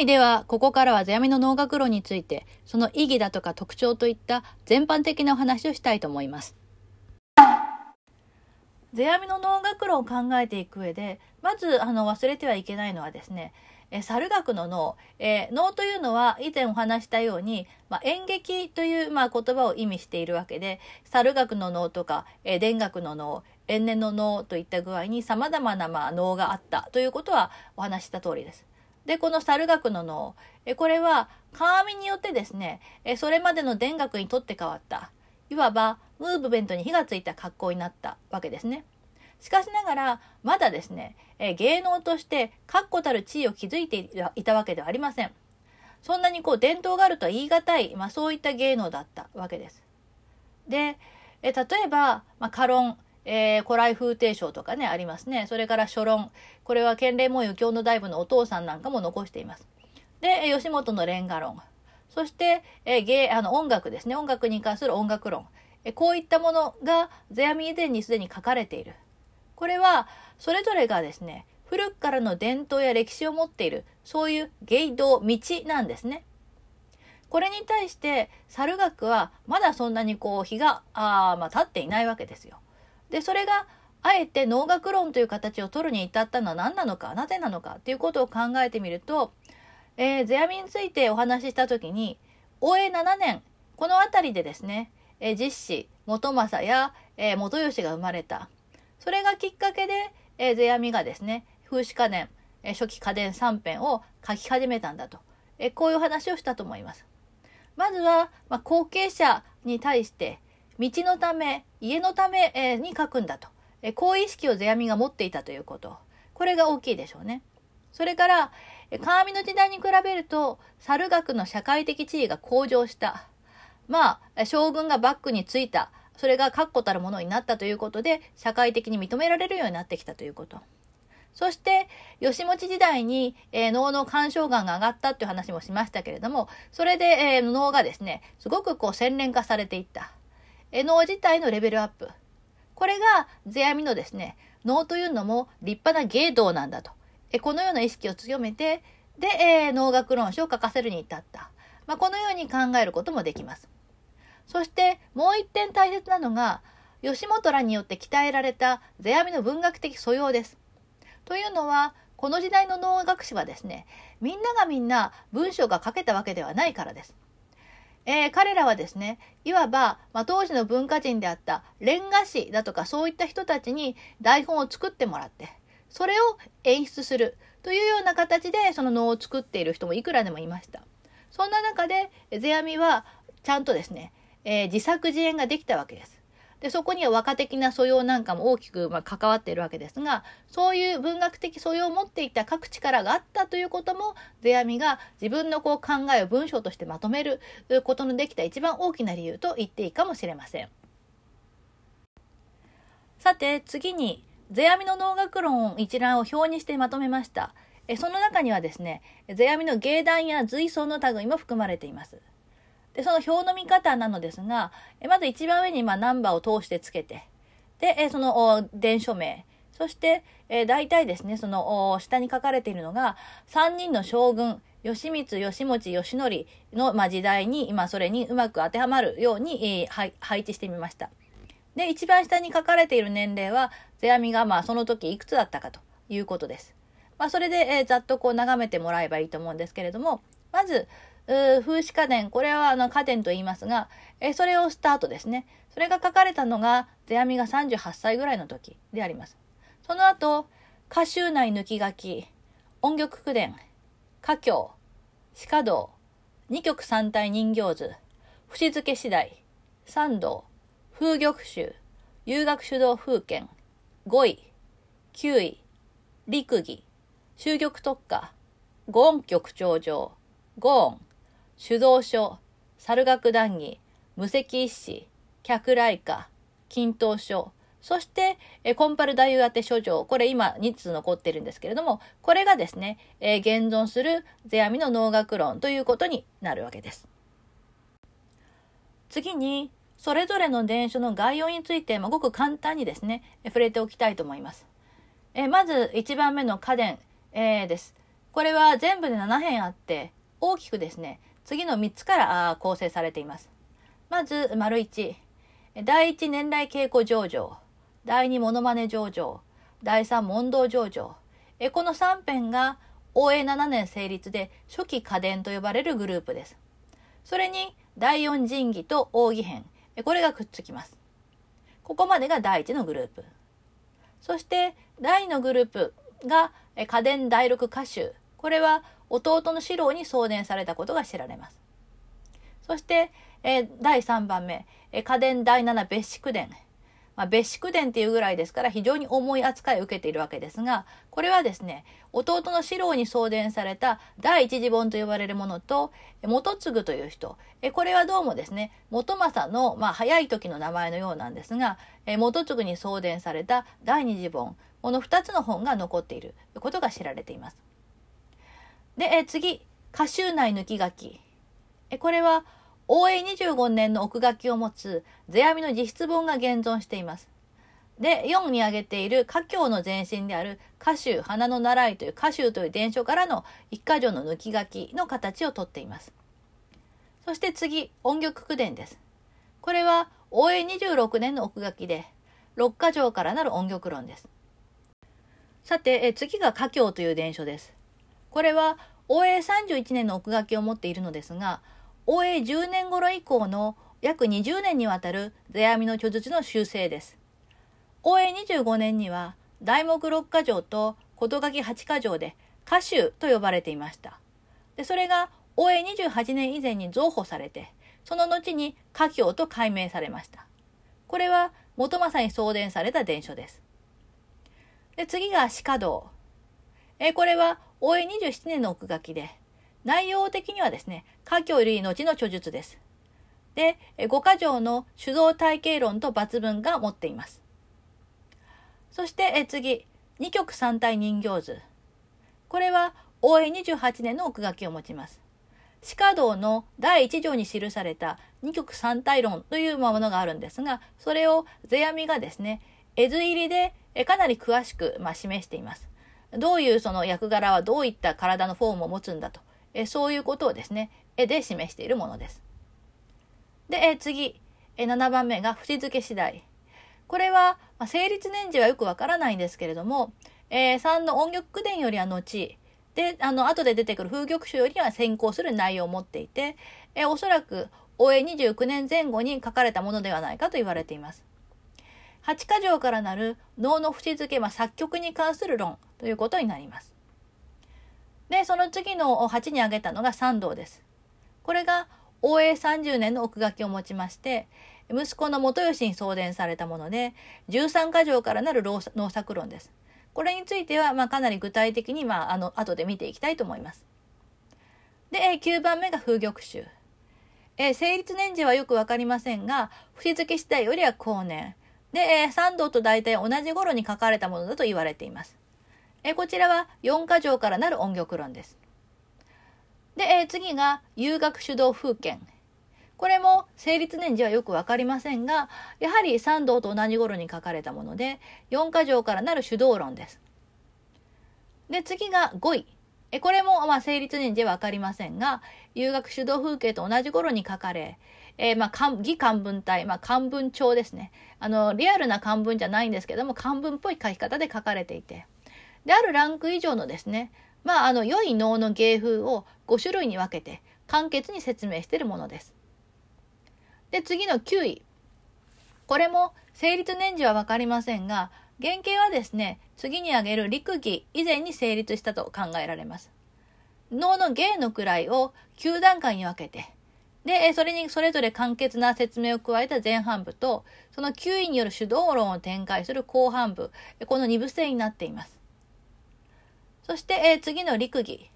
い。では、ここからは世阿弥の能楽論について、その意義だとか特徴といった全般的なお話をしたいと思います。世阿弥の能楽論を考えていく上で、まず、あの、忘れてはいけないのはですね、え猿楽の能、えー、能というのは以前お話したように、まあ、演劇という、まあ、言葉を意味しているわけで、猿楽の能とか、えー、田楽の能、延年の能といった具合に様々な、まあ、能があったということはお話した通りです。で、この猿楽の能、えこれは鏡によってですね、えそれまでの田楽にとって変わった、いわばムーブメントに火がついた格好になったわけですね。しかしながら、まだですね、え芸能として確固たる地位を築いていたわけではありません。そんなにこう伝統があるとは言い難い、まあそういった芸能だったわけです。で、え例えば、まあ、カロン、えー、古来風亭賞とかね、ありますね。それから書論。これは建礼門湯京の大部のお父さんなんかも残しています。で、吉本のレンガ論。そして、えー、芸、あの、音楽ですね。音楽に関する音楽論。えー、こういったものが、世阿弥以前にすでに書かれている。これは、それぞれがですね、古くからの伝統や歴史を持っている、そういう芸道、道なんですね。これに対して、猿楽はまだそんなにこう、日が、あまあ、経っていないわけですよ。で、それが、あえて能楽論という形を取るに至ったのは何なのか、なぜなのかっていうことを考えてみると、えー、世阿弥についてお話ししたときに、応永7年、この辺りでですね、えー、実子、元政や、えー、元吉が生まれた。それがきっかけで、えー、世阿弥がですね、風刺家電、えー、初期家電3編を書き始めたんだと。えー、こういう話をしたと思います。まずは、まあ、後継者に対して、道のため、家のため、えに書くんだと。えこう意識を世阿弥が持っていたということ。これが大きいでしょうね。それから、鏡の時代に比べると、猿学の社会的地位が向上した。まあ、将軍がバックについた。それが確固たるものになったということで、社会的に認められるようになってきたということ。そして、吉持時代に、えー、脳の干渉眼が上がったっていう話もしましたけれども、それで、えー、脳がですね、すごくこう洗練化されていった。脳自体のレベルアップ。これが世阿弥のですね、脳というのも立派な芸道なんだと。このような意識を強めて、で、えー、脳学論書を書かせるに至った。まあ、このように考えることもできます。そして、もう一点大切なのが、吉本らによって鍛えられた世阿弥の文学的素養です。というのは、この時代の脳学士はですね、みんながみんな文章が書けたわけではないからです。えー、彼らはですね、いわば、まあ、当時の文化人であったレンガ師だとかそういった人たちに台本を作ってもらって、それを演出するというような形でその能を作っている人もいくらでもいました。そんな中で、世阿弥はちゃんとですね、えー、自作自演ができたわけです。で、そこには和歌的な素養なんかも大きく、まあ、関わっているわけですが、そういう文学的素養を持っていた各力があったということも、世阿弥が自分のこう考えを文章としてまとめることのできた一番大きな理由と言っていいかもしれません。さて、次に、世阿弥の能楽論一覧を表にしてまとめました。その中にはですね、世阿弥の芸談や随想の類も含まれています。で、その表の見方なのですが、まず一番上にまナンバーを通してつけて、で、その伝書名、そして、え大体ですね、その下に書かれているのが、3人の将軍、義満、義持、義則の、ま時代に、今それにうまく当てはまるように、えー、配置してみました。で、一番下に書かれている年齢は、世阿弥がまあその時いくつだったかということです。まあそれで、えー、ざっとこう眺めてもらえばいいと思うんですけれども、まず、風刺家電、これはあの家電と言いますが、えそれをスタートですね。それが書かれたのが、世阿弥が38歳ぐらいの時であります。その後、歌集内抜き書き、音曲句伝、歌教、鹿道、二曲三体人形図、節付け次第、三道、風玉集、遊学主導風剣、五位、九位、陸儀、終玉特化、五音曲頂上、五音、主導書、猿楽談義、無責一子、客来歌、均等書、そして、えコンパル太夫宛て書状、これ今2つ残ってるんですけれども、これがですね、え、現存する世阿弥の能楽論ということになるわけです。次に、それぞれの伝書の概要について、まあ、ごく簡単にですね、触れておきたいと思います。え、まず1番目の家電、えー、です。これは全部で7編あって、大きくですね、次の3つから構成されています。まず、丸1。第1年来稽古上場。第2モノマネ上場。第3問答上場。この3編が応永7年成立で初期家電と呼ばれるグループです。それに第4神器と奥義編。これがくっつきます。ここまでが第1のグループ。そして第2のグループが家電第6歌集。これは弟の四郎に送電されたことが知られます。そして、え第3番目、え家電第7別宿伝。まあ、別宿伝っていうぐらいですから非常に重い扱いを受けているわけですが、これはですね、弟の四郎に送電された第一次本と呼ばれるものと、元次という人、えこれはどうもですね、元政の、まあ、早い時の名前のようなんですが、え元次に送電された第二次本、この2つの本が残っていることが知られています。で、え次、歌集内抜き書き。えこれは、応永25年の奥書きを持つ世阿弥の実質本が現存しています。で、4に挙げている家教の前身である歌集花の習いという歌集という伝書からの一箇条の抜き書きの形をとっています。そして次、音曲句伝です。これは応永26年の奥書きで、六箇条からなる音曲論です。さて、え次が家教という伝書です。これは応永31年の奥書きを持っているのですが、応永10年頃以降の約20年にわたる世阿弥の著述の修正です。応永25年には題目六箇条と事書き八箇条で歌集と呼ばれていました。でそれが応永28年以前に増補されて、その後に家教と改名されました。これは元政に送電された伝書です。で次が鹿道。えこれは応永27年の奥書きで、内容的にはですね、家教類後の著述です。で、五箇条の主導体系論と抜文が持っています。そしてえ次、二曲三体人形図。これは応永28年の奥書きを持ちます。鹿道の第一条に記された二曲三体論というものがあるんですが、それを世阿弥がですね、絵図入りでかなり詳しく、まあ、示しています。どういうその役柄はどういった体のフォームを持つんだと、えそういうことをですね、絵で示しているものです。で、え次、え7番目が節付け次第。これは、まあ、成立年次はよくわからないんですけれども、えー、3の音曲伝よりは後、で、あの、後で出てくる風玉集よりは先行する内容を持っていて、え、おそらく、応永29年前後に書かれたものではないかと言われています。八箇条からなる能の節付け、まあ、作曲に関する論ということになります。で、その次の8に挙げたのが三道です。これが応永30年の奥書きを持ちまして、息子の元吉に送電されたもので、13箇条からなる農作論です。これについては、まあ、かなり具体的に、まあ、あの、後で見ていきたいと思います。で、9番目が風玉集。え成立年次はよくわかりませんが、節付け次第よりは後年。で、えー、三道と大体同じ頃に書かれたものだと言われています。えー、こちらは4箇条からなる音曲論です。で、えー、次が遊学主導風景。これも成立年次はよくわかりませんが、やはり三道と同じ頃に書かれたもので、4箇条からなる主導論です。で、次が5位。えこれもまあ成立年次はわかりませんが、遊学主導風景と同じ頃に書かれ、えー、まあ、義漢文体、まあ、漢文帳ですね。あの、リアルな漢文じゃないんですけども、漢文っぽい書き方で書かれていて。で、あるランク以上のですね、まあ、あの、良い能の芸風を5種類に分けて、簡潔に説明しているものです。で、次の9位。これも、成立年次はわかりませんが、原型はですね、次に挙げる陸儀以前に成立したと考えられます。能の芸の位を9段階に分けて、で、それにそれぞれ簡潔な説明を加えた前半部と、その9位による主導論を展開する後半部、この2部制になっています。そして、え次の陸儀。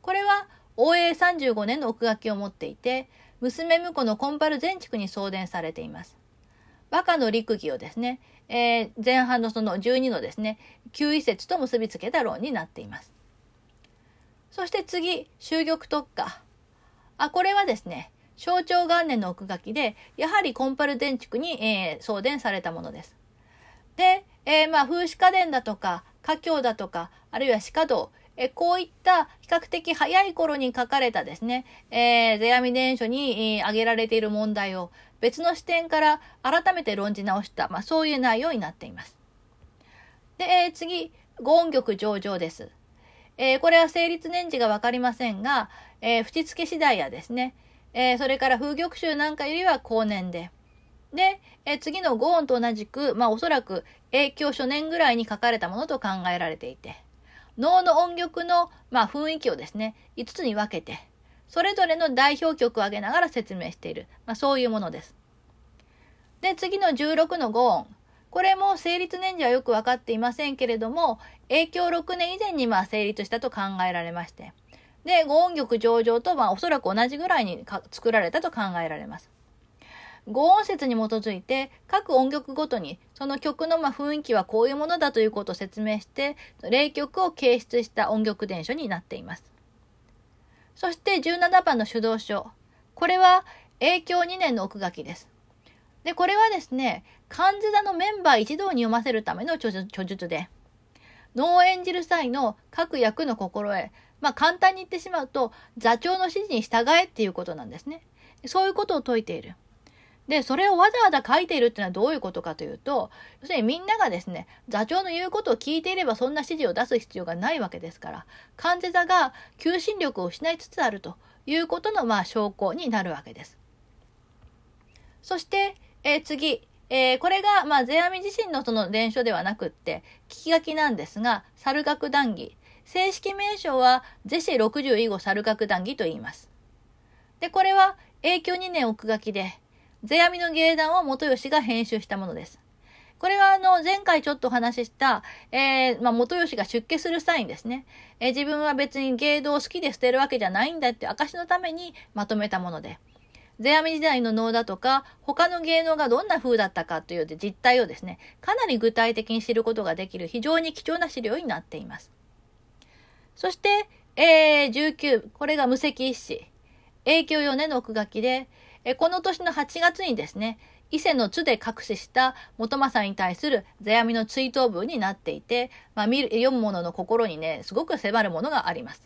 これは、応永35年の奥書きを持っていて、娘婿のコンパル全畜に送電されています。和歌の陸儀をですね、えー、前半のその12のですね、9位説と結びつけた論になっています。そして次、終玉特化。あ、これはですね、象徴元年の奥書きで、やはりコンパル電池に、えー、送電されたものです。で、えー、まあ、風刺家電だとか、家境だとか、あるいは鹿道、えこういった比較的早い頃に書かれたですね、えー、世阿弥伝書に、えー、挙げられている問題を別の視点から改めて論じ直した、まあ、そういう内容になっています。で、えー、次、五音玉上々です。えー、これは成立年次がわかりませんが、えー、縁付け次第やですね、えー、それから風玉集なんかよりは後年で、で、え次の五音と同じく、まあおそらく影響初年ぐらいに書かれたものと考えられていて、能の音曲の、まあ、雰囲気をですね、5つに分けて、それぞれの代表曲を挙げながら説明している、まあ、そういうものです。で、次の16の5音。これも成立年次はよく分かっていませんけれども、影響6年以前にまあ成立したと考えられまして。で、五音曲上々とまあおそらく同じぐらいに作られたと考えられます。五音節に基づいて各音曲ごとにその曲のま雰囲気はこういうものだということを説明して霊曲を形出した音曲伝書になっています。そして17番の主導書。これは影響2年の奥書きです。で、これはですね、漢字座のメンバー一同に読ませるための著述で、能を演じる際の各役の心得、まあ簡単に言ってしまうと、座長の指示に従えっていうことなんですね。そういうことを説いている。で、それをわざわざ書いているっていうのはどういうことかというと、要するにみんながですね、座長の言うことを聞いていればそんな指示を出す必要がないわけですから、患者座が求心力を失いつつあるということの、まあ、証拠になるわけです。そして、えー、次、えー、これが、まあ、世阿弥自身のその伝書ではなくって、聞き書きなんですが、猿楽談義。正式名称は、ゼシ60以後猿楽談義と言います。で、これは、永久2年奥書きで、世阿弥の芸談を元吉が編集したものです。これはあの、前回ちょっとお話しした、えー、まあ、元吉が出家する際にですね、えー、自分は別に芸道を好きで捨てるわけじゃないんだって証のためにまとめたもので、世阿弥時代の能だとか、他の芸能がどんな風だったかという実態をですね、かなり具体的に知ることができる非常に貴重な資料になっています。そして、えー、19、これが無責一子。永久4年の奥書きで、えこの年の8月にですね、伊勢の津で隠しした元政に対する世阿弥の追悼文になっていて、まあ、見る、読む者の心にね、すごく迫るものがあります。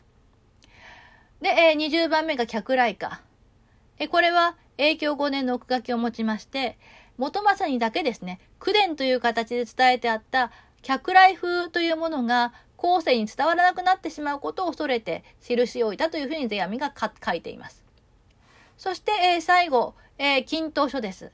で、えー、20番目が客来歌。えこれは、永享5年の奥書きを持ちまして、元政にだけですね、口伝という形で伝えてあった客来風というものが後世に伝わらなくなってしまうことを恐れて記しておいたというふうに世阿弥が書いています。そして、えー、最後、えー、均等書です。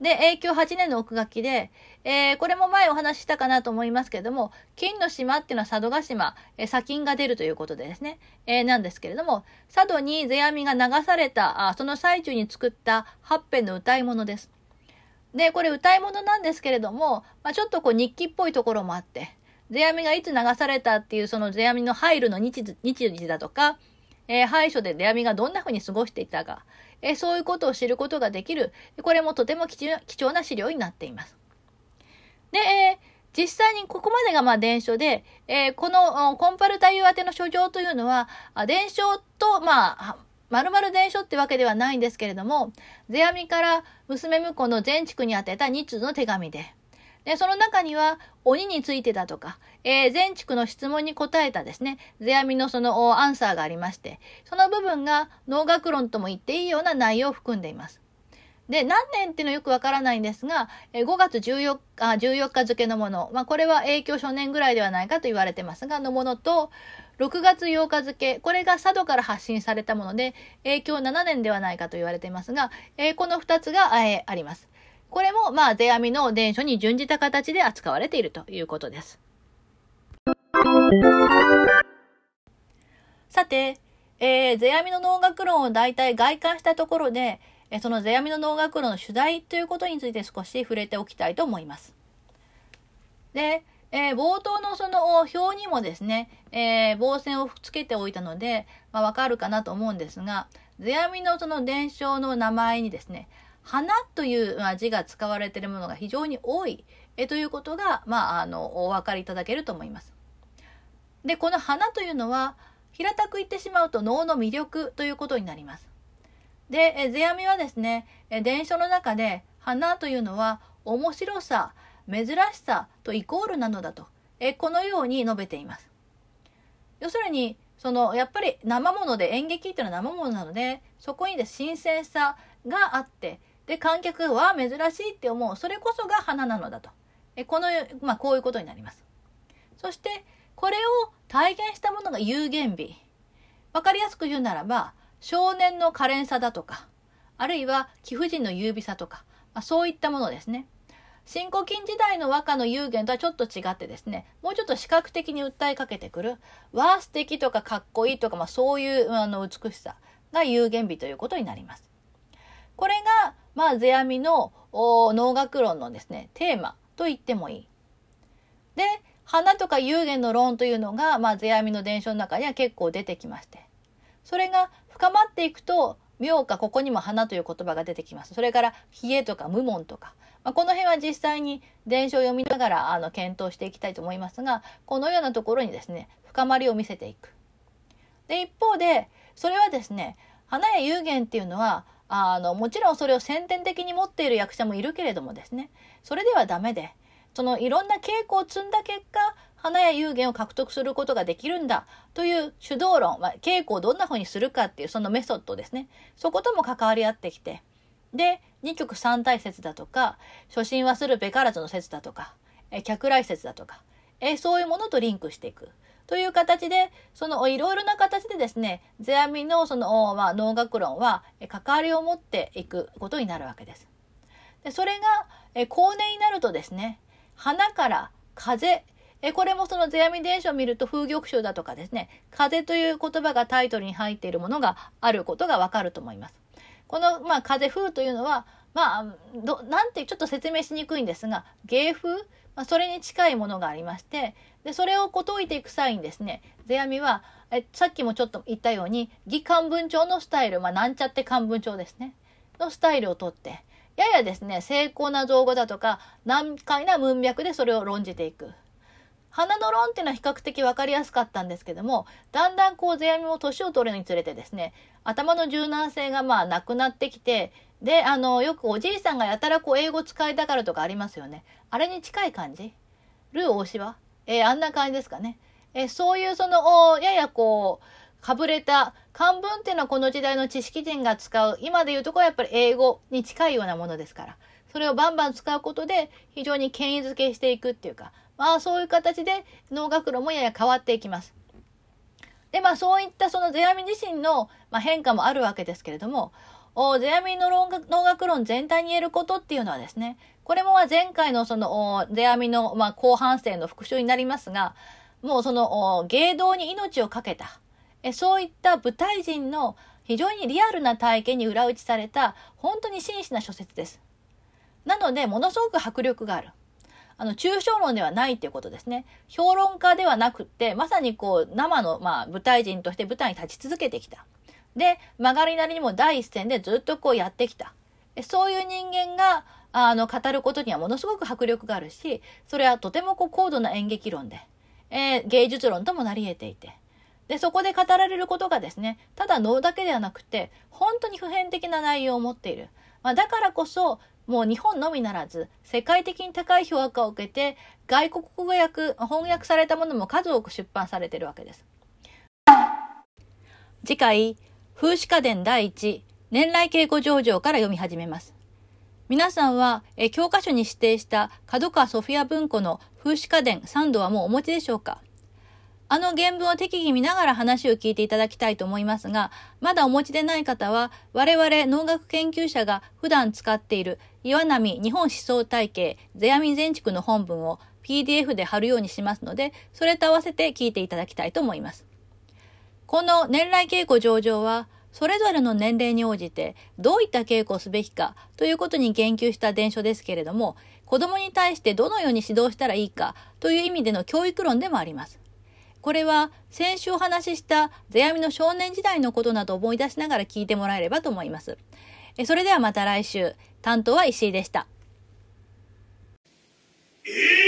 で、永久8年の奥書きで、えー、これも前お話ししたかなと思いますけれども、金の島っていうのは佐渡島、えー、砂金が出るということでですね、えー、なんですけれども、佐渡に世阿弥が流された、あその最中に作った八編の歌い物です。で、これ歌い物なんですけれども、まあ、ちょっとこう日記っぽいところもあって、世阿弥がいつ流されたっていうその世阿弥の入るの日時だとか、えー、廃所で出網がどんな風に過ごしていたか、えー、そういうことを知ることができる、これもとても貴重な資料になっています。で、えー実際にここまでがまあ伝書で、えー、このコンパルタユ宛ての書状というのは、伝書と、まあ、まるまる伝書ってわけではないんですけれども、世阿弥から娘婿の全畜に宛てた2通の手紙で、で、その中には、鬼についてだとか、えー、全畜の質問に答えたですね、世阿弥のそのアンサーがありまして、その部分が脳学論とも言っていいような内容を含んでいます。で、何年っていうのはよくわからないんですが、5月14日、14日付のもの、まあ、これは影響初年ぐらいではないかと言われてますが、のものと、6月8日付、これが佐渡から発信されたもので、影響7年ではないかと言われていますが、え、この2つが、え、あります。これも、まあ、世阿弥の伝書に準じた形で扱われているということです。さて、えー、世阿弥の能楽論を大体外観したところで、えその世阿弥の能楽論の主題ということについて少し触れておきたいと思います。で、えー、冒頭のその表にもですね、えー、棒線をつけておいたので、まあ、わかるかなと思うんですが、世阿弥のその伝承の名前にですね、花という字が使われているものが非常に多いえということが、まあ、あの、お分かりいただけると思います。で、この花というのは、平たく言ってしまうと脳の魅力ということになります。で、え世阿弥はですね、え伝書の中で、花というのは面白さ、珍しさとイコールなのだと、えこのように述べています。要するに、その、やっぱり生もので演劇っていうのは生ものなので、そこにで新鮮さがあって、で、観客は珍しいって思う。それこそが花なのだと。えこの、まあ、こういうことになります。そして、これを体現したものが有限美。わかりやすく言うならば、少年の可憐さだとか、あるいは貴婦人の優美さとか、まあ、そういったものですね。新古今時代の和歌の有限とはちょっと違ってですね、もうちょっと視覚的に訴えかけてくる、わあ素敵とかかっこいいとか、まあそういうあの美しさが有限美ということになります。これが、まあ、世阿弥の能楽論のですね、テーマと言ってもいい。で、花とか有限の論というのが、まあ、世阿弥の伝承の中には結構出てきまして。それが深まっていくと、妙かここにも花という言葉が出てきます。それから、冷えとか無門とか、まあ、この辺は実際に伝承を読みながらあの検討していきたいと思いますが、このようなところにですね、深まりを見せていく。で、一方で、それはですね、花や有限っていうのは、あの、もちろんそれを先天的に持っている役者もいるけれどもですね、それではダメで、そのいろんな稽古を積んだ結果、花や有限を獲得することができるんだという主導論、まあ、稽古をどんな風にするかっていうそのメソッドですね。そことも関わり合ってきて、で、二曲三体説だとか、初心はするべからずの説だとか、え客来説だとか、えそういうものとリンクしていく。という形で、そのいろいろな形でですね、世阿弥のその、まあ、能楽論は関わりを持っていくことになるわけです。でそれが、後年になるとですね、花から風、えこれもその世阿弥伝書を見ると風玉書だとかですね、風という言葉がタイトルに入っているものがあることがわかると思います。この、まあ、風風というのは、まあ、ど、なんてちょっと説明しにくいんですが、芸風、まあ、それに近いものがありまして、で、それをこ解いていく際にですね、世阿弥は、え、さっきもちょっと言ったように、義漢文帳のスタイル、まあ、なんちゃって漢文帳ですね、のスタイルをとって、ややですね、精巧な造語だとか、難解な文脈でそれを論じていく。花の論っていうのは比較的分かりやすかったんですけども、だんだんこう、世阿弥も年を取るにつれてですね、頭の柔軟性がまあなくなってきて、で、あの、よくおじいさんがやたらこう、英語使いたがるとかありますよね。あれに近い感じ？ルー大柴えー、あんな感じですかね。えー、そういうその、ややこう、かぶれた漢文っていうのはこの時代の知識人が使う、今でいうとこはやっぱり英語に近いようなものですから、それをバンバン使うことで非常に権威づけしていくっていうか、まあそういう形で脳学路もやや変わっていきます。で、まあそういったその世阿弥自身の、まあ、変化もあるわけですけれども、世阿弥の脳学論全体に言えることっていうのはですね、これも前回のその世阿弥の、まあ、後半生の復習になりますが、もうその芸道に命を懸けた、えそういった舞台人の非常にリアルな体験に裏打ちされた本当に真摯な諸説です。なので、ものすごく迫力がある。あの、抽象論ではないっていうことですね。評論家ではなくって、まさにこう、生の、まあ、舞台人として舞台に立ち続けてきた。で、曲がりなりにも第一線でずっとこうやってきた。そういう人間が、あの、語ることにはものすごく迫力があるし、それはとてもこう高度な演劇論で、えー、芸術論ともなり得ていて、で、そこで語られることがですね、ただ能だけではなくて、本当に普遍的な内容を持っている。まあ、だからこそ、もう日本のみならず、世界的に高い評価を受けて、外国語訳、翻訳されたものも数多く出版されているわけです。次回、風刺家電第一、年来稽古上場から読み始めます。皆さんは、え教科書に指定した角川ソフィア文庫の風刺家電3度はもうお持ちでしょうか？あの原文を適宜見ながら話を聞いていただきたいと思いますが、まだお持ちでない方は、我々農学研究者が普段使っている岩波日本思想体系世阿弥全畜の本文を PDF で貼るようにしますので、それと合わせて聞いていただきたいと思います。この年来稽古上場は、それぞれの年齢に応じてどういった稽古をすべきかということに言及した伝書ですけれども、子供に対してどのように指導したらいいかという意味での教育論でもあります。これは先週お話しした世阿弥の少年時代のことなどを思い出しながら聞いてもらえればと思います。えそれではまた来週。担当は石井でした。えー